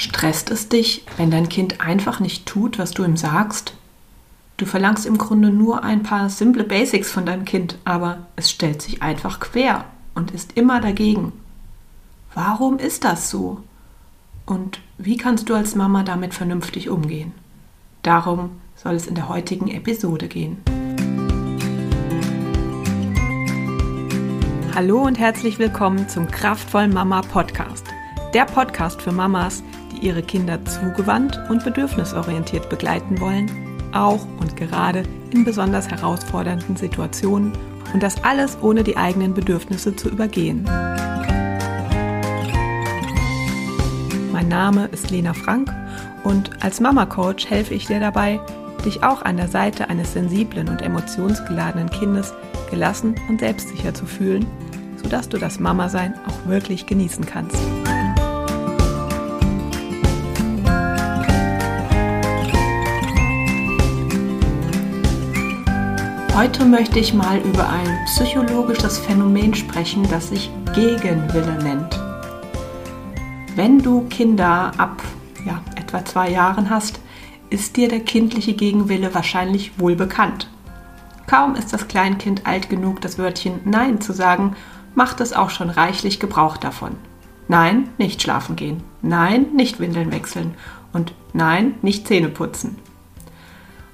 Stresst es dich, wenn dein Kind einfach nicht tut, was du ihm sagst? Du verlangst im Grunde nur ein paar simple Basics von deinem Kind, aber es stellt sich einfach quer und ist immer dagegen. Warum ist das so? Und wie kannst du als Mama damit vernünftig umgehen? Darum soll es in der heutigen Episode gehen. Hallo und herzlich willkommen zum Kraftvoll Mama Podcast. Der Podcast für Mamas, die ihre Kinder zugewandt und bedürfnisorientiert begleiten wollen, auch und gerade in besonders herausfordernden Situationen und das alles ohne die eigenen Bedürfnisse zu übergehen. Mein Name ist Lena Frank und als Mama Coach helfe ich dir dabei, dich auch an der Seite eines sensiblen und emotionsgeladenen Kindes gelassen und selbstsicher zu fühlen, sodass du das Mama-Sein auch wirklich genießen kannst. Heute möchte ich mal über ein psychologisches Phänomen sprechen, das sich Gegenwille nennt. Wenn du Kinder ab ja, etwa zwei Jahren hast, ist dir der kindliche Gegenwille wahrscheinlich wohl bekannt. Kaum ist das Kleinkind alt genug, das Wörtchen Nein zu sagen, macht es auch schon reichlich Gebrauch davon. Nein, nicht schlafen gehen. Nein, nicht Windeln wechseln. Und nein, nicht Zähne putzen.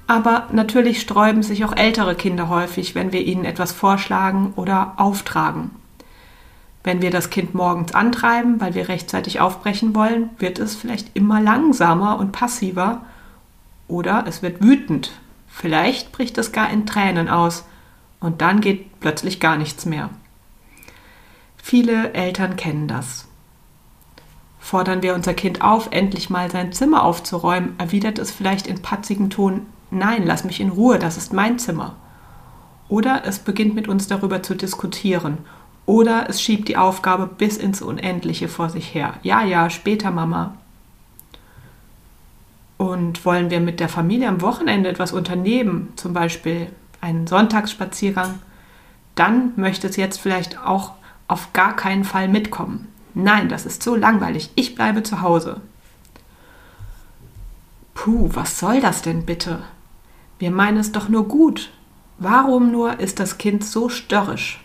Aber natürlich sträuben sich auch ältere Kinder häufig, wenn wir ihnen etwas vorschlagen oder auftragen. Wenn wir das Kind morgens antreiben, weil wir rechtzeitig aufbrechen wollen, wird es vielleicht immer langsamer und passiver oder es wird wütend. Vielleicht bricht es gar in Tränen aus und dann geht plötzlich gar nichts mehr. Viele Eltern kennen das. Fordern wir unser Kind auf, endlich mal sein Zimmer aufzuräumen, erwidert es vielleicht in patzigem Ton Nein, lass mich in Ruhe, das ist mein Zimmer. Oder es beginnt mit uns darüber zu diskutieren. Oder es schiebt die Aufgabe bis ins Unendliche vor sich her. Ja, ja, später, Mama. Und wollen wir mit der Familie am Wochenende etwas unternehmen, zum Beispiel einen Sonntagsspaziergang, dann möchte es jetzt vielleicht auch auf gar keinen Fall mitkommen. Nein, das ist so langweilig. Ich bleibe zu Hause. Puh, was soll das denn bitte? Wir meinen es doch nur gut. Warum nur ist das Kind so störrisch?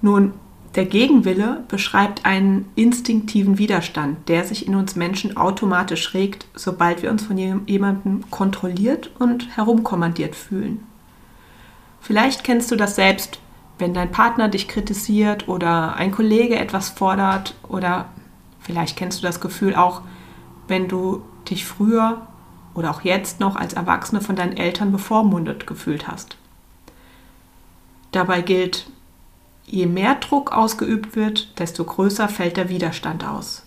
Nun, der Gegenwille beschreibt einen instinktiven Widerstand, der sich in uns Menschen automatisch regt, sobald wir uns von jemandem kontrolliert und herumkommandiert fühlen. Vielleicht kennst du das selbst, wenn dein Partner dich kritisiert oder ein Kollege etwas fordert oder vielleicht kennst du das Gefühl auch, wenn du dich früher oder auch jetzt noch als Erwachsene von deinen Eltern bevormundet gefühlt hast. Dabei gilt, je mehr Druck ausgeübt wird, desto größer fällt der Widerstand aus.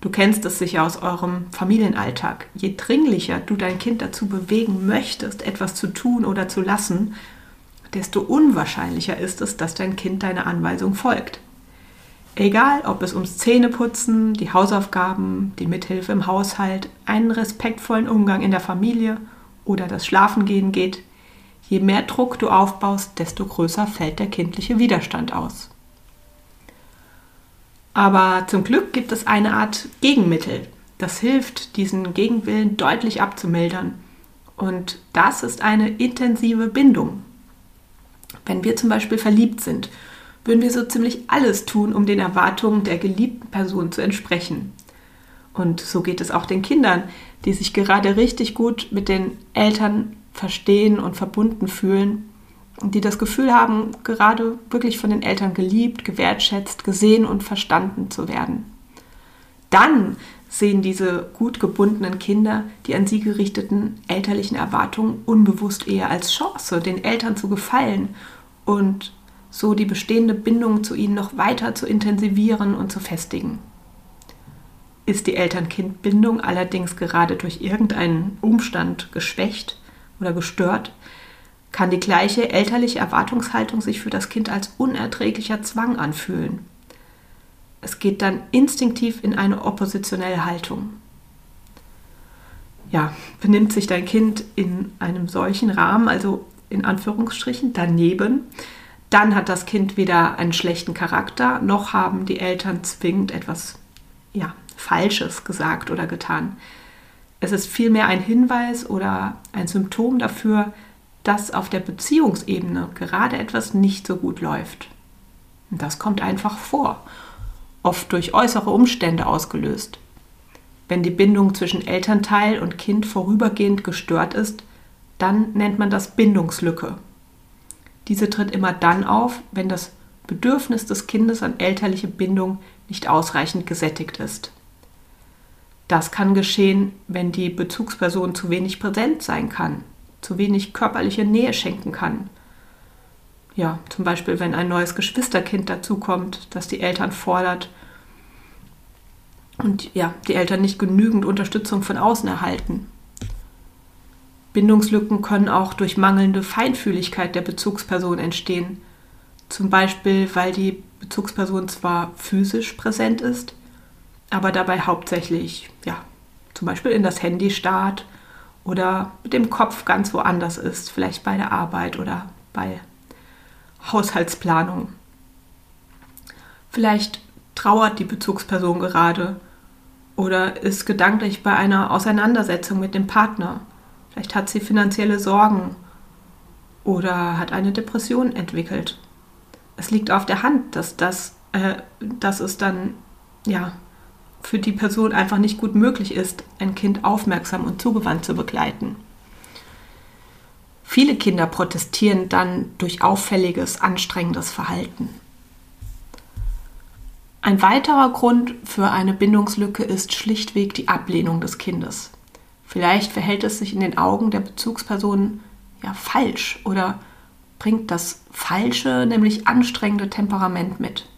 Du kennst es sicher aus eurem Familienalltag. Je dringlicher du dein Kind dazu bewegen möchtest, etwas zu tun oder zu lassen, desto unwahrscheinlicher ist es, dass dein Kind deiner Anweisung folgt. Egal, ob es ums Zähneputzen, die Hausaufgaben, die Mithilfe im Haushalt, einen respektvollen Umgang in der Familie oder das Schlafengehen geht, je mehr Druck du aufbaust, desto größer fällt der kindliche Widerstand aus. Aber zum Glück gibt es eine Art Gegenmittel, das hilft, diesen Gegenwillen deutlich abzumildern. Und das ist eine intensive Bindung. Wenn wir zum Beispiel verliebt sind würden wir so ziemlich alles tun, um den Erwartungen der geliebten Person zu entsprechen. Und so geht es auch den Kindern, die sich gerade richtig gut mit den Eltern verstehen und verbunden fühlen und die das Gefühl haben, gerade wirklich von den Eltern geliebt, gewertschätzt, gesehen und verstanden zu werden. Dann sehen diese gut gebundenen Kinder die an sie gerichteten elterlichen Erwartungen unbewusst eher als Chance, den Eltern zu gefallen und so die bestehende Bindung zu ihnen noch weiter zu intensivieren und zu festigen. Ist die Eltern-Kind-Bindung allerdings gerade durch irgendeinen Umstand geschwächt oder gestört, kann die gleiche elterliche Erwartungshaltung sich für das Kind als unerträglicher Zwang anfühlen. Es geht dann instinktiv in eine oppositionelle Haltung. Ja, benimmt sich dein Kind in einem solchen Rahmen, also in Anführungsstrichen daneben, dann hat das Kind weder einen schlechten Charakter, noch haben die Eltern zwingend etwas ja, Falsches gesagt oder getan. Es ist vielmehr ein Hinweis oder ein Symptom dafür, dass auf der Beziehungsebene gerade etwas nicht so gut läuft. Und das kommt einfach vor, oft durch äußere Umstände ausgelöst. Wenn die Bindung zwischen Elternteil und Kind vorübergehend gestört ist, dann nennt man das Bindungslücke. Diese tritt immer dann auf, wenn das Bedürfnis des Kindes an elterliche Bindung nicht ausreichend gesättigt ist. Das kann geschehen, wenn die Bezugsperson zu wenig präsent sein kann, zu wenig körperliche Nähe schenken kann. Ja, zum Beispiel, wenn ein neues Geschwisterkind dazukommt, das die Eltern fordert und ja, die Eltern nicht genügend Unterstützung von außen erhalten. Bindungslücken können auch durch mangelnde Feinfühligkeit der Bezugsperson entstehen. Zum Beispiel, weil die Bezugsperson zwar physisch präsent ist, aber dabei hauptsächlich, ja, zum Beispiel in das Handy starrt oder mit dem Kopf ganz woanders ist, vielleicht bei der Arbeit oder bei Haushaltsplanung. Vielleicht trauert die Bezugsperson gerade oder ist gedanklich bei einer Auseinandersetzung mit dem Partner. Vielleicht hat sie finanzielle Sorgen oder hat eine Depression entwickelt. Es liegt auf der Hand, dass, das, äh, dass es dann ja, für die Person einfach nicht gut möglich ist, ein Kind aufmerksam und zugewandt zu begleiten. Viele Kinder protestieren dann durch auffälliges, anstrengendes Verhalten. Ein weiterer Grund für eine Bindungslücke ist schlichtweg die Ablehnung des Kindes. Vielleicht verhält es sich in den Augen der Bezugsperson ja falsch oder bringt das falsche, nämlich anstrengende Temperament mit.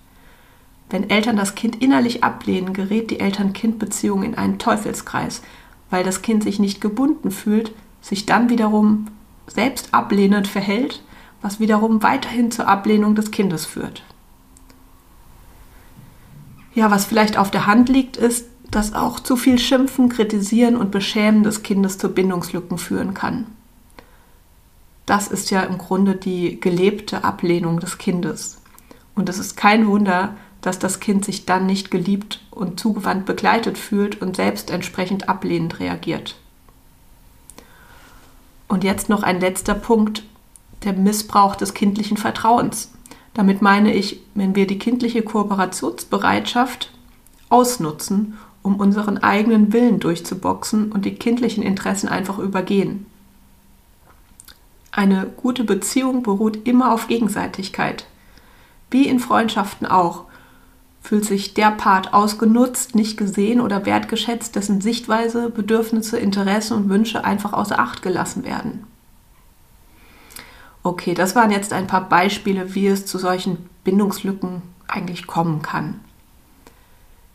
Wenn Eltern das Kind innerlich ablehnen, gerät die Eltern-Kind-Beziehung in einen Teufelskreis, weil das Kind sich nicht gebunden fühlt, sich dann wiederum selbst ablehnend verhält, was wiederum weiterhin zur Ablehnung des Kindes führt. Ja, was vielleicht auf der Hand liegt, ist, dass auch zu viel Schimpfen, Kritisieren und Beschämen des Kindes zu Bindungslücken führen kann. Das ist ja im Grunde die gelebte Ablehnung des Kindes. Und es ist kein Wunder, dass das Kind sich dann nicht geliebt und zugewandt begleitet fühlt und selbst entsprechend ablehnend reagiert. Und jetzt noch ein letzter Punkt, der Missbrauch des kindlichen Vertrauens. Damit meine ich, wenn wir die kindliche Kooperationsbereitschaft ausnutzen, um unseren eigenen Willen durchzuboxen und die kindlichen Interessen einfach übergehen. Eine gute Beziehung beruht immer auf Gegenseitigkeit. Wie in Freundschaften auch. Fühlt sich der Part ausgenutzt, nicht gesehen oder wertgeschätzt, dessen Sichtweise, Bedürfnisse, Interessen und Wünsche einfach außer Acht gelassen werden. Okay, das waren jetzt ein paar Beispiele, wie es zu solchen Bindungslücken eigentlich kommen kann.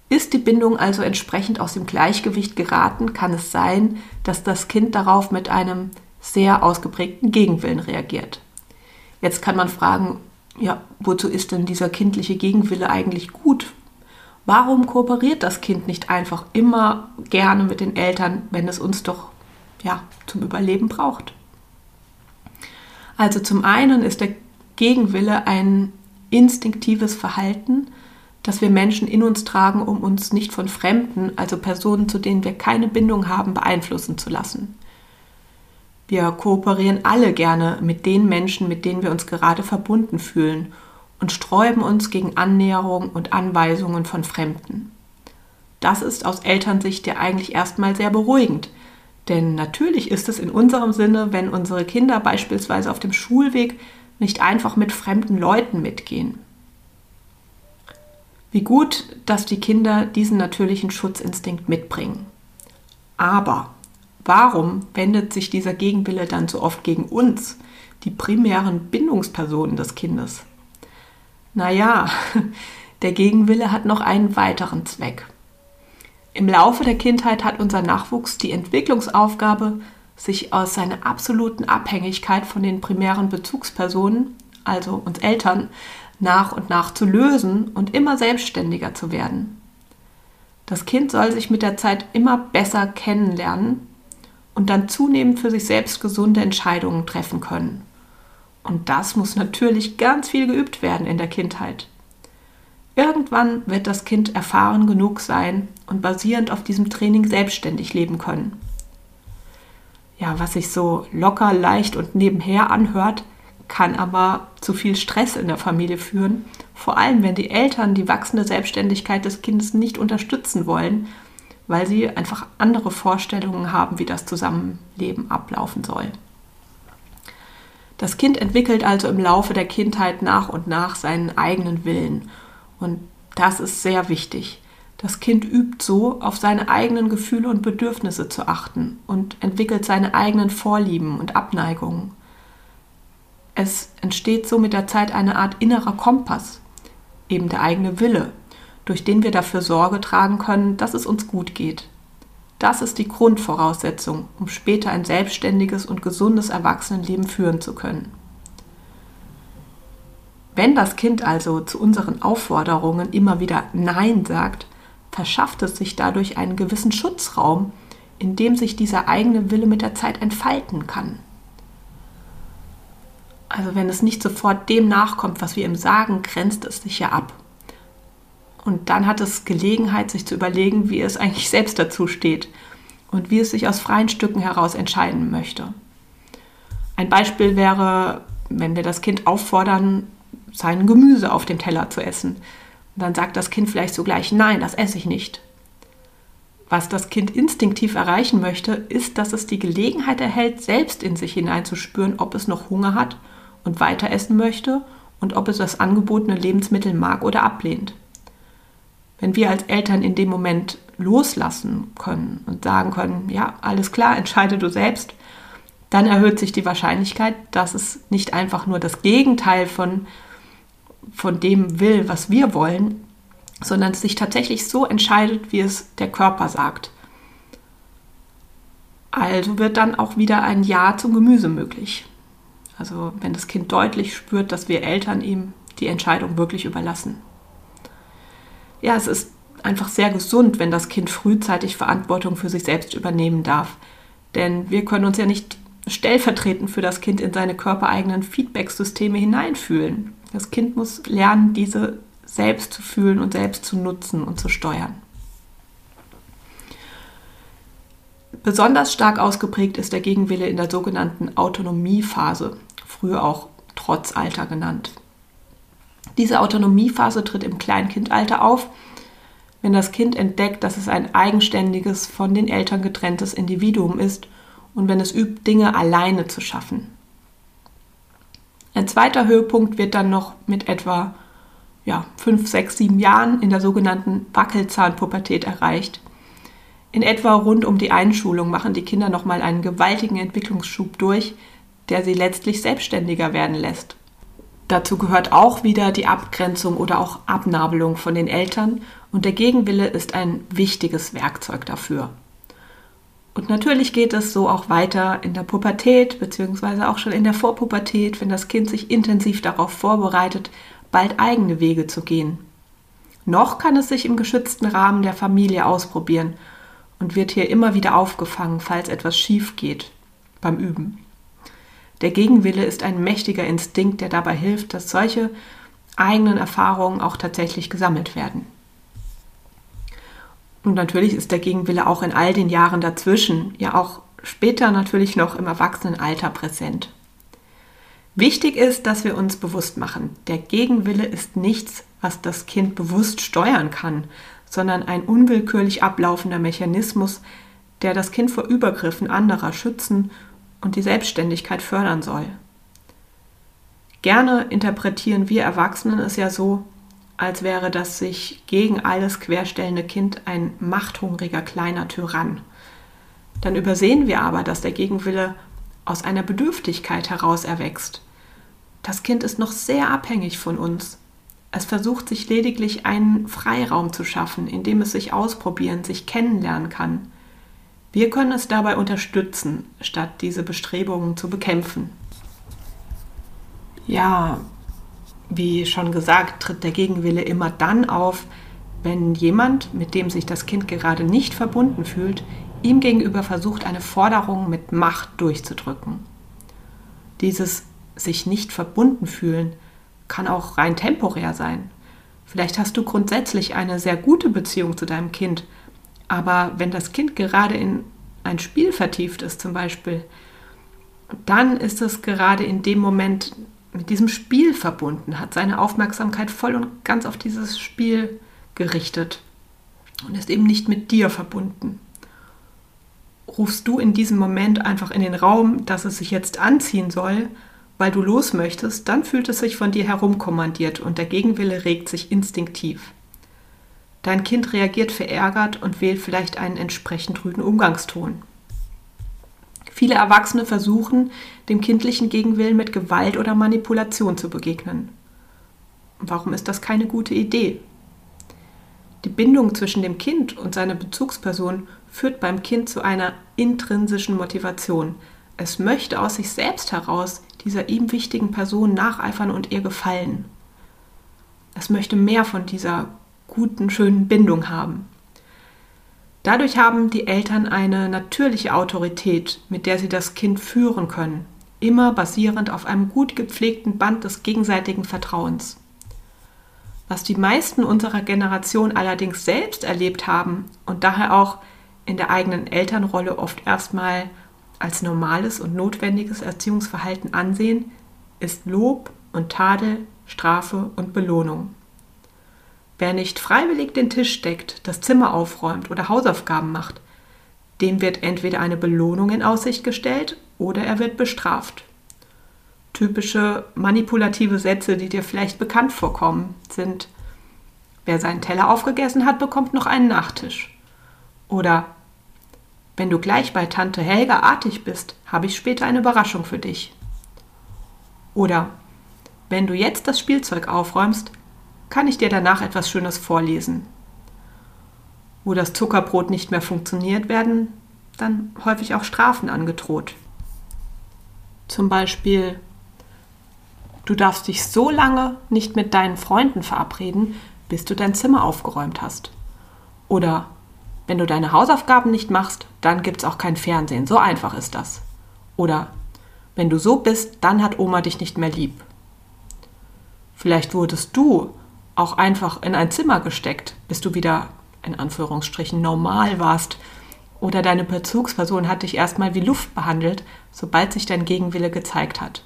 Ist die Bindung also entsprechend aus dem Gleichgewicht geraten, kann es sein, dass das Kind darauf mit einem sehr ausgeprägten Gegenwillen reagiert. Jetzt kann man fragen, ja, wozu ist denn dieser kindliche Gegenwille eigentlich gut? Warum kooperiert das Kind nicht einfach immer gerne mit den Eltern, wenn es uns doch ja, zum Überleben braucht? Also zum einen ist der Gegenwille ein instinktives Verhalten, das wir Menschen in uns tragen, um uns nicht von Fremden, also Personen, zu denen wir keine Bindung haben, beeinflussen zu lassen. Wir kooperieren alle gerne mit den Menschen, mit denen wir uns gerade verbunden fühlen und sträuben uns gegen Annäherung und Anweisungen von Fremden. Das ist aus Elternsicht ja eigentlich erstmal sehr beruhigend, denn natürlich ist es in unserem Sinne, wenn unsere Kinder beispielsweise auf dem Schulweg nicht einfach mit fremden Leuten mitgehen. Wie gut, dass die Kinder diesen natürlichen Schutzinstinkt mitbringen. Aber warum wendet sich dieser Gegenwille dann so oft gegen uns, die primären Bindungspersonen des Kindes? Naja, der Gegenwille hat noch einen weiteren Zweck. Im Laufe der Kindheit hat unser Nachwuchs die Entwicklungsaufgabe, sich aus seiner absoluten Abhängigkeit von den primären Bezugspersonen, also uns Eltern, nach und nach zu lösen und immer selbstständiger zu werden. Das Kind soll sich mit der Zeit immer besser kennenlernen und dann zunehmend für sich selbst gesunde Entscheidungen treffen können. Und das muss natürlich ganz viel geübt werden in der Kindheit. Irgendwann wird das Kind erfahren genug sein und basierend auf diesem Training selbstständig leben können. Ja, was sich so locker, leicht und nebenher anhört, kann aber zu viel Stress in der Familie führen, vor allem wenn die Eltern die wachsende Selbstständigkeit des Kindes nicht unterstützen wollen, weil sie einfach andere Vorstellungen haben, wie das Zusammenleben ablaufen soll. Das Kind entwickelt also im Laufe der Kindheit nach und nach seinen eigenen Willen und das ist sehr wichtig. Das Kind übt so, auf seine eigenen Gefühle und Bedürfnisse zu achten und entwickelt seine eigenen Vorlieben und Abneigungen. Es entsteht so mit der Zeit eine Art innerer Kompass, eben der eigene Wille, durch den wir dafür Sorge tragen können, dass es uns gut geht. Das ist die Grundvoraussetzung, um später ein selbstständiges und gesundes Erwachsenenleben führen zu können. Wenn das Kind also zu unseren Aufforderungen immer wieder Nein sagt, verschafft es sich dadurch einen gewissen Schutzraum, in dem sich dieser eigene Wille mit der Zeit entfalten kann. Also wenn es nicht sofort dem nachkommt, was wir ihm sagen, grenzt es sich ja ab. Und dann hat es Gelegenheit, sich zu überlegen, wie es eigentlich selbst dazu steht und wie es sich aus freien Stücken heraus entscheiden möchte. Ein Beispiel wäre, wenn wir das Kind auffordern, sein Gemüse auf dem Teller zu essen. Und dann sagt das Kind vielleicht sogleich, nein, das esse ich nicht. Was das Kind instinktiv erreichen möchte, ist, dass es die Gelegenheit erhält, selbst in sich hineinzuspüren, ob es noch Hunger hat und weiter essen möchte und ob es das angebotene Lebensmittel mag oder ablehnt. Wenn wir als Eltern in dem Moment loslassen können und sagen können, ja, alles klar, entscheide du selbst, dann erhöht sich die Wahrscheinlichkeit, dass es nicht einfach nur das Gegenteil von von dem will, was wir wollen, sondern sich tatsächlich so entscheidet, wie es der Körper sagt. Also wird dann auch wieder ein Ja zum Gemüse möglich. Also wenn das Kind deutlich spürt, dass wir Eltern ihm die Entscheidung wirklich überlassen. Ja, es ist einfach sehr gesund, wenn das Kind frühzeitig Verantwortung für sich selbst übernehmen darf. Denn wir können uns ja nicht stellvertretend für das Kind in seine körpereigenen Feedback-Systeme hineinfühlen. Das Kind muss lernen, diese selbst zu fühlen und selbst zu nutzen und zu steuern. Besonders stark ausgeprägt ist der Gegenwille in der sogenannten Autonomiephase, früher auch Trotzalter genannt. Diese Autonomiephase tritt im Kleinkindalter auf, wenn das Kind entdeckt, dass es ein eigenständiges, von den Eltern getrenntes Individuum ist und wenn es übt, Dinge alleine zu schaffen. Ein zweiter Höhepunkt wird dann noch mit etwa ja, 5, 6, 7 Jahren in der sogenannten Wackelzahnpubertät erreicht. In etwa rund um die Einschulung machen die Kinder nochmal einen gewaltigen Entwicklungsschub durch, der sie letztlich selbstständiger werden lässt. Dazu gehört auch wieder die Abgrenzung oder auch Abnabelung von den Eltern und der Gegenwille ist ein wichtiges Werkzeug dafür. Und natürlich geht es so auch weiter in der Pubertät, beziehungsweise auch schon in der Vorpubertät, wenn das Kind sich intensiv darauf vorbereitet, bald eigene Wege zu gehen. Noch kann es sich im geschützten Rahmen der Familie ausprobieren und wird hier immer wieder aufgefangen, falls etwas schief geht beim Üben. Der Gegenwille ist ein mächtiger Instinkt, der dabei hilft, dass solche eigenen Erfahrungen auch tatsächlich gesammelt werden. Und natürlich ist der Gegenwille auch in all den Jahren dazwischen, ja auch später natürlich noch im Erwachsenenalter präsent. Wichtig ist, dass wir uns bewusst machen, der Gegenwille ist nichts, was das Kind bewusst steuern kann, sondern ein unwillkürlich ablaufender Mechanismus, der das Kind vor Übergriffen anderer schützen und die Selbstständigkeit fördern soll. Gerne interpretieren wir Erwachsenen es ja so, als wäre das sich gegen alles querstellende Kind ein machthungriger kleiner Tyrann. Dann übersehen wir aber, dass der Gegenwille aus einer Bedürftigkeit heraus erwächst. Das Kind ist noch sehr abhängig von uns. Es versucht sich lediglich einen Freiraum zu schaffen, in dem es sich ausprobieren, sich kennenlernen kann. Wir können es dabei unterstützen, statt diese Bestrebungen zu bekämpfen. Ja, wie schon gesagt, tritt der Gegenwille immer dann auf, wenn jemand, mit dem sich das Kind gerade nicht verbunden fühlt, ihm gegenüber versucht, eine Forderung mit Macht durchzudrücken. Dieses sich nicht verbunden fühlen kann auch rein temporär sein. Vielleicht hast du grundsätzlich eine sehr gute Beziehung zu deinem Kind, aber wenn das Kind gerade in ein Spiel vertieft ist zum Beispiel, dann ist es gerade in dem Moment mit diesem Spiel verbunden, hat seine Aufmerksamkeit voll und ganz auf dieses Spiel gerichtet und ist eben nicht mit dir verbunden. Rufst du in diesem Moment einfach in den Raum, dass es sich jetzt anziehen soll, weil du los möchtest, dann fühlt es sich von dir herumkommandiert und der Gegenwille regt sich instinktiv. Dein Kind reagiert verärgert und wählt vielleicht einen entsprechend rüden Umgangston. Viele Erwachsene versuchen, dem kindlichen Gegenwillen mit Gewalt oder Manipulation zu begegnen. Warum ist das keine gute Idee? Die Bindung zwischen dem Kind und seiner Bezugsperson führt beim Kind zu einer intrinsischen Motivation. Es möchte aus sich selbst heraus dieser ihm wichtigen Person nacheifern und ihr gefallen. Es möchte mehr von dieser guten, schönen Bindung haben. Dadurch haben die Eltern eine natürliche Autorität, mit der sie das Kind führen können, immer basierend auf einem gut gepflegten Band des gegenseitigen Vertrauens. Was die meisten unserer Generation allerdings selbst erlebt haben und daher auch in der eigenen Elternrolle oft erstmal als normales und notwendiges Erziehungsverhalten ansehen, ist Lob und Tadel, Strafe und Belohnung. Wer nicht freiwillig den Tisch deckt, das Zimmer aufräumt oder Hausaufgaben macht, dem wird entweder eine Belohnung in Aussicht gestellt oder er wird bestraft. Typische manipulative Sätze, die dir vielleicht bekannt vorkommen, sind Wer seinen Teller aufgegessen hat, bekommt noch einen Nachtisch. Oder Wenn du gleich bei Tante Helga artig bist, habe ich später eine Überraschung für dich. Oder Wenn du jetzt das Spielzeug aufräumst, kann ich dir danach etwas Schönes vorlesen. Wo das Zuckerbrot nicht mehr funktioniert, werden dann häufig auch Strafen angedroht. Zum Beispiel, du darfst dich so lange nicht mit deinen Freunden verabreden, bis du dein Zimmer aufgeräumt hast. Oder wenn du deine Hausaufgaben nicht machst, dann gibt es auch kein Fernsehen. So einfach ist das. Oder wenn du so bist, dann hat Oma dich nicht mehr lieb. Vielleicht wurdest du auch einfach in ein Zimmer gesteckt, bis du wieder in Anführungsstrichen normal warst. Oder deine Bezugsperson hat dich erstmal wie Luft behandelt, sobald sich dein Gegenwille gezeigt hat.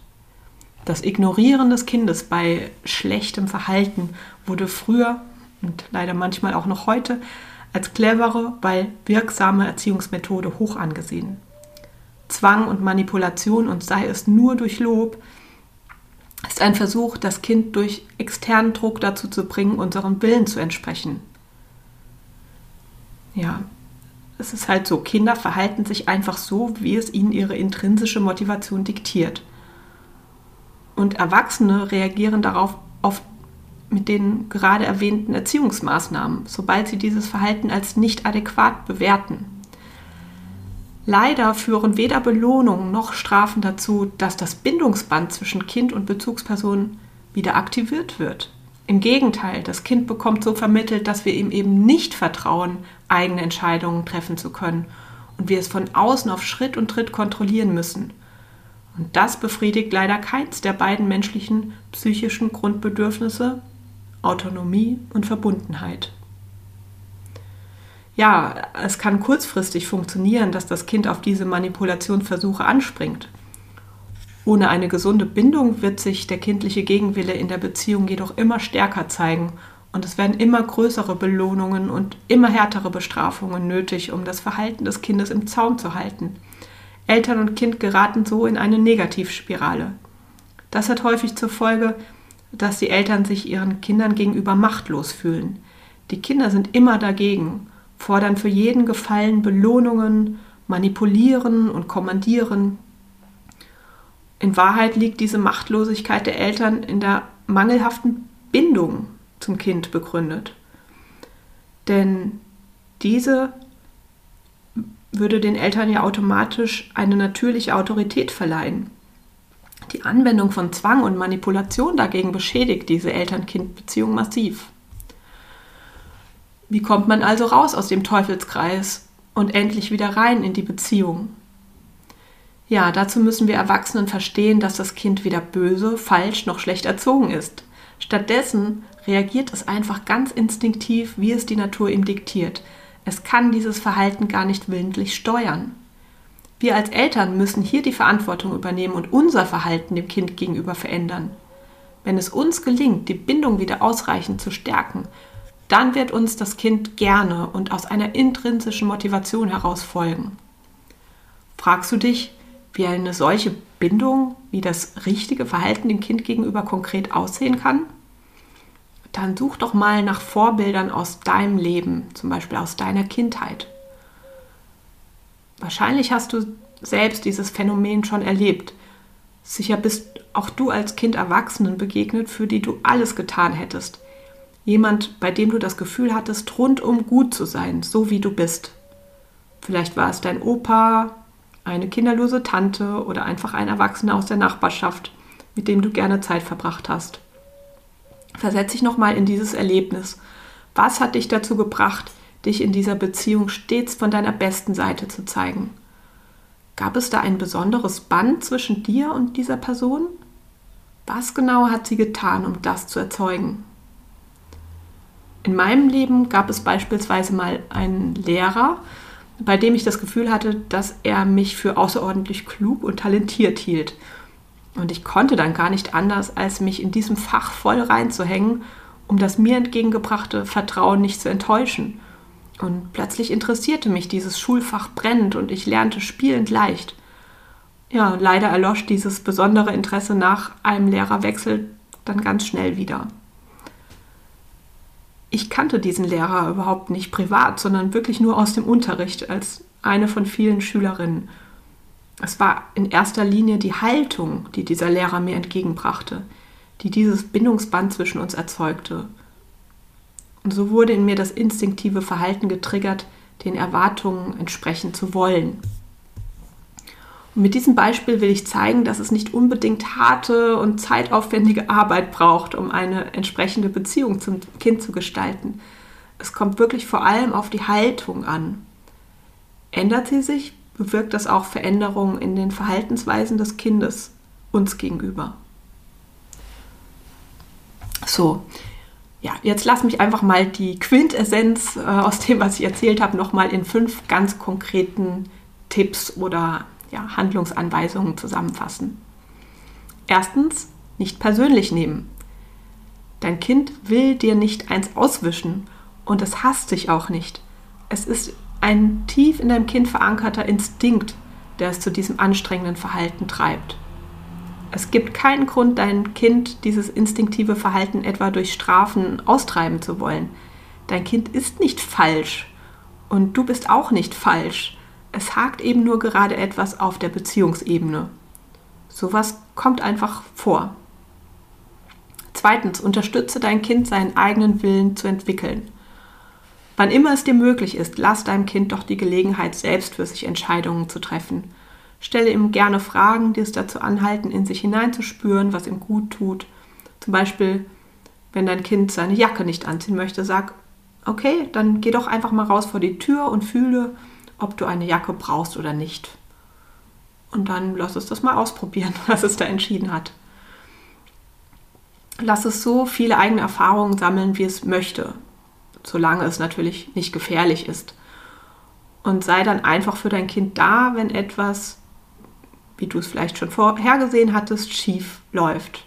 Das Ignorieren des Kindes bei schlechtem Verhalten wurde früher und leider manchmal auch noch heute als clevere, weil wirksame Erziehungsmethode hoch angesehen. Zwang und Manipulation und sei es nur durch Lob ist ein Versuch, das Kind durch externen Druck dazu zu bringen, unserem Willen zu entsprechen. Ja, es ist halt so, Kinder verhalten sich einfach so, wie es ihnen ihre intrinsische Motivation diktiert. Und Erwachsene reagieren darauf oft mit den gerade erwähnten Erziehungsmaßnahmen, sobald sie dieses Verhalten als nicht adäquat bewerten. Leider führen weder Belohnungen noch Strafen dazu, dass das Bindungsband zwischen Kind und Bezugsperson wieder aktiviert wird. Im Gegenteil, das Kind bekommt so vermittelt, dass wir ihm eben nicht vertrauen, eigene Entscheidungen treffen zu können und wir es von außen auf Schritt und Tritt kontrollieren müssen. Und das befriedigt leider keins der beiden menschlichen psychischen Grundbedürfnisse Autonomie und Verbundenheit ja, es kann kurzfristig funktionieren, dass das Kind auf diese Manipulationsversuche anspringt. Ohne eine gesunde Bindung wird sich der kindliche Gegenwille in der Beziehung jedoch immer stärker zeigen und es werden immer größere Belohnungen und immer härtere Bestrafungen nötig, um das Verhalten des Kindes im Zaum zu halten. Eltern und Kind geraten so in eine Negativspirale. Das hat häufig zur Folge, dass die Eltern sich ihren Kindern gegenüber machtlos fühlen. Die Kinder sind immer dagegen fordern für jeden Gefallen Belohnungen, manipulieren und kommandieren. In Wahrheit liegt diese Machtlosigkeit der Eltern in der mangelhaften Bindung zum Kind begründet. Denn diese würde den Eltern ja automatisch eine natürliche Autorität verleihen. Die Anwendung von Zwang und Manipulation dagegen beschädigt diese Eltern-Kind-Beziehung massiv. Wie kommt man also raus aus dem Teufelskreis und endlich wieder rein in die Beziehung? Ja, dazu müssen wir Erwachsenen verstehen, dass das Kind weder böse, falsch noch schlecht erzogen ist. Stattdessen reagiert es einfach ganz instinktiv, wie es die Natur ihm diktiert. Es kann dieses Verhalten gar nicht willentlich steuern. Wir als Eltern müssen hier die Verantwortung übernehmen und unser Verhalten dem Kind gegenüber verändern. Wenn es uns gelingt, die Bindung wieder ausreichend zu stärken, dann wird uns das Kind gerne und aus einer intrinsischen Motivation heraus folgen. Fragst du dich, wie eine solche Bindung, wie das richtige Verhalten dem Kind gegenüber konkret aussehen kann? Dann such doch mal nach Vorbildern aus deinem Leben, zum Beispiel aus deiner Kindheit. Wahrscheinlich hast du selbst dieses Phänomen schon erlebt. Sicher bist auch du als Kind Erwachsenen begegnet, für die du alles getan hättest. Jemand, bei dem du das Gefühl hattest, rundum gut zu sein, so wie du bist. Vielleicht war es dein Opa, eine kinderlose Tante oder einfach ein Erwachsener aus der Nachbarschaft, mit dem du gerne Zeit verbracht hast. Versetz dich nochmal in dieses Erlebnis. Was hat dich dazu gebracht, dich in dieser Beziehung stets von deiner besten Seite zu zeigen? Gab es da ein besonderes Band zwischen dir und dieser Person? Was genau hat sie getan, um das zu erzeugen? In meinem Leben gab es beispielsweise mal einen Lehrer, bei dem ich das Gefühl hatte, dass er mich für außerordentlich klug und talentiert hielt. Und ich konnte dann gar nicht anders, als mich in diesem Fach voll reinzuhängen, um das mir entgegengebrachte Vertrauen nicht zu enttäuschen. Und plötzlich interessierte mich dieses Schulfach brennend und ich lernte spielend leicht. Ja, leider erlosch dieses besondere Interesse nach einem Lehrerwechsel dann ganz schnell wieder. Ich kannte diesen Lehrer überhaupt nicht privat, sondern wirklich nur aus dem Unterricht als eine von vielen Schülerinnen. Es war in erster Linie die Haltung, die dieser Lehrer mir entgegenbrachte, die dieses Bindungsband zwischen uns erzeugte. Und so wurde in mir das instinktive Verhalten getriggert, den Erwartungen entsprechen zu wollen. Und mit diesem Beispiel will ich zeigen, dass es nicht unbedingt harte und zeitaufwendige Arbeit braucht, um eine entsprechende Beziehung zum Kind zu gestalten. Es kommt wirklich vor allem auf die Haltung an. Ändert sie sich, bewirkt das auch Veränderungen in den Verhaltensweisen des Kindes uns gegenüber. So, ja, jetzt lass mich einfach mal die Quintessenz äh, aus dem, was ich erzählt habe, nochmal in fünf ganz konkreten Tipps oder ja, Handlungsanweisungen zusammenfassen. Erstens, nicht persönlich nehmen. Dein Kind will dir nicht eins auswischen und es hasst dich auch nicht. Es ist ein tief in deinem Kind verankerter Instinkt, der es zu diesem anstrengenden Verhalten treibt. Es gibt keinen Grund, dein Kind dieses instinktive Verhalten etwa durch Strafen austreiben zu wollen. Dein Kind ist nicht falsch und du bist auch nicht falsch. Es hakt eben nur gerade etwas auf der Beziehungsebene. Sowas kommt einfach vor. Zweitens, unterstütze dein Kind, seinen eigenen Willen zu entwickeln. Wann immer es dir möglich ist, lass deinem Kind doch die Gelegenheit, selbst für sich Entscheidungen zu treffen. Stelle ihm gerne Fragen, die es dazu anhalten, in sich hineinzuspüren, was ihm gut tut. Zum Beispiel, wenn dein Kind seine Jacke nicht anziehen möchte, sag, okay, dann geh doch einfach mal raus vor die Tür und fühle, ob du eine Jacke brauchst oder nicht. Und dann lass es das mal ausprobieren, was es da entschieden hat. Lass es so viele eigene Erfahrungen sammeln, wie es möchte, solange es natürlich nicht gefährlich ist. Und sei dann einfach für dein Kind da, wenn etwas wie du es vielleicht schon vorhergesehen hattest, schief läuft.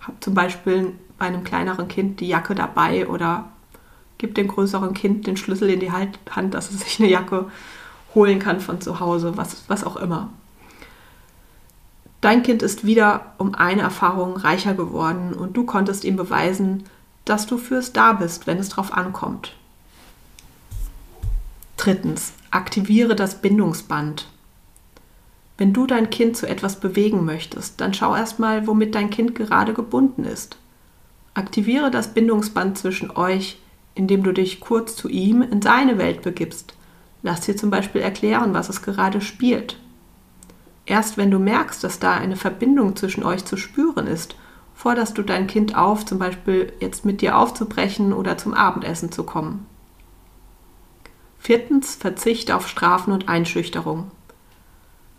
Hab zum Beispiel bei einem kleineren Kind die Jacke dabei oder gib dem größeren Kind den Schlüssel in die Hand, dass es sich eine Jacke holen kann von zu Hause, was, was auch immer. Dein Kind ist wieder um eine Erfahrung reicher geworden und du konntest ihm beweisen, dass du fürs da bist, wenn es drauf ankommt. Drittens, aktiviere das Bindungsband. Wenn du dein Kind zu etwas bewegen möchtest, dann schau erstmal, womit dein Kind gerade gebunden ist. Aktiviere das Bindungsband zwischen euch, indem du dich kurz zu ihm in seine Welt begibst. Lass dir zum Beispiel erklären, was es gerade spielt. Erst wenn du merkst, dass da eine Verbindung zwischen euch zu spüren ist, forderst du dein Kind auf, zum Beispiel jetzt mit dir aufzubrechen oder zum Abendessen zu kommen. Viertens, verzichte auf Strafen und Einschüchterung.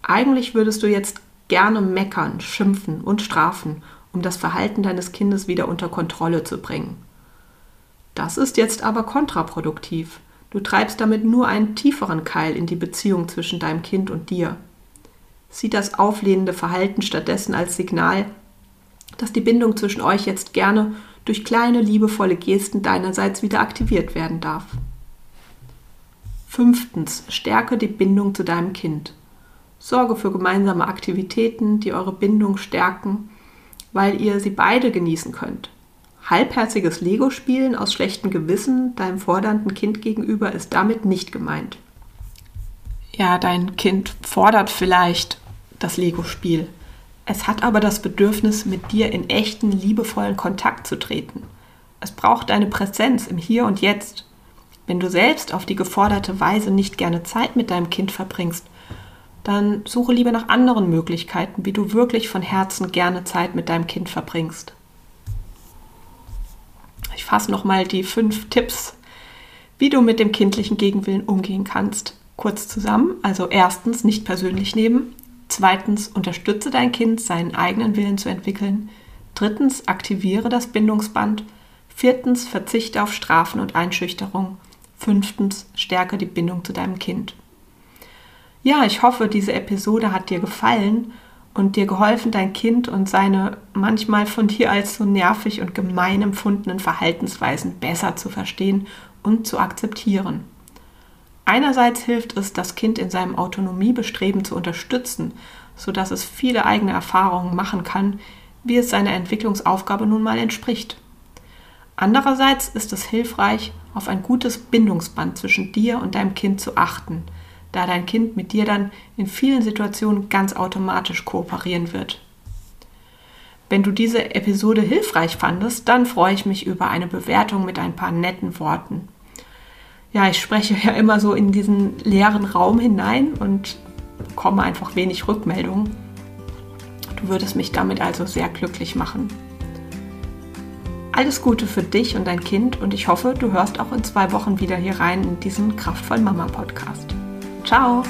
Eigentlich würdest du jetzt gerne meckern, schimpfen und strafen um das Verhalten deines Kindes wieder unter Kontrolle zu bringen. Das ist jetzt aber kontraproduktiv. Du treibst damit nur einen tieferen Keil in die Beziehung zwischen deinem Kind und dir. Sieh das auflehnende Verhalten stattdessen als Signal, dass die Bindung zwischen euch jetzt gerne durch kleine liebevolle Gesten deinerseits wieder aktiviert werden darf. Fünftens, stärke die Bindung zu deinem Kind. Sorge für gemeinsame Aktivitäten, die eure Bindung stärken, weil ihr sie beide genießen könnt. Halbherziges Lego-Spielen aus schlechtem Gewissen deinem fordernden Kind gegenüber ist damit nicht gemeint. Ja, dein Kind fordert vielleicht das Lego-Spiel. Es hat aber das Bedürfnis, mit dir in echten, liebevollen Kontakt zu treten. Es braucht deine Präsenz im Hier und Jetzt. Wenn du selbst auf die geforderte Weise nicht gerne Zeit mit deinem Kind verbringst, dann suche lieber nach anderen Möglichkeiten, wie du wirklich von Herzen gerne Zeit mit deinem Kind verbringst. Ich fasse nochmal die fünf Tipps, wie du mit dem kindlichen Gegenwillen umgehen kannst, kurz zusammen. Also erstens nicht persönlich nehmen. Zweitens unterstütze dein Kind, seinen eigenen Willen zu entwickeln. Drittens aktiviere das Bindungsband. Viertens verzichte auf Strafen und Einschüchterung. Fünftens stärke die Bindung zu deinem Kind. Ja, ich hoffe, diese Episode hat dir gefallen und dir geholfen, dein Kind und seine manchmal von dir als so nervig und gemein empfundenen Verhaltensweisen besser zu verstehen und zu akzeptieren. Einerseits hilft es, das Kind in seinem Autonomiebestreben zu unterstützen, sodass es viele eigene Erfahrungen machen kann, wie es seiner Entwicklungsaufgabe nun mal entspricht. Andererseits ist es hilfreich, auf ein gutes Bindungsband zwischen dir und deinem Kind zu achten – da dein Kind mit dir dann in vielen Situationen ganz automatisch kooperieren wird. Wenn du diese Episode hilfreich fandest, dann freue ich mich über eine Bewertung mit ein paar netten Worten. Ja, ich spreche ja immer so in diesen leeren Raum hinein und bekomme einfach wenig Rückmeldungen. Du würdest mich damit also sehr glücklich machen. Alles Gute für dich und dein Kind und ich hoffe, du hörst auch in zwei Wochen wieder hier rein in diesen Kraftvoll Mama Podcast. Ciao!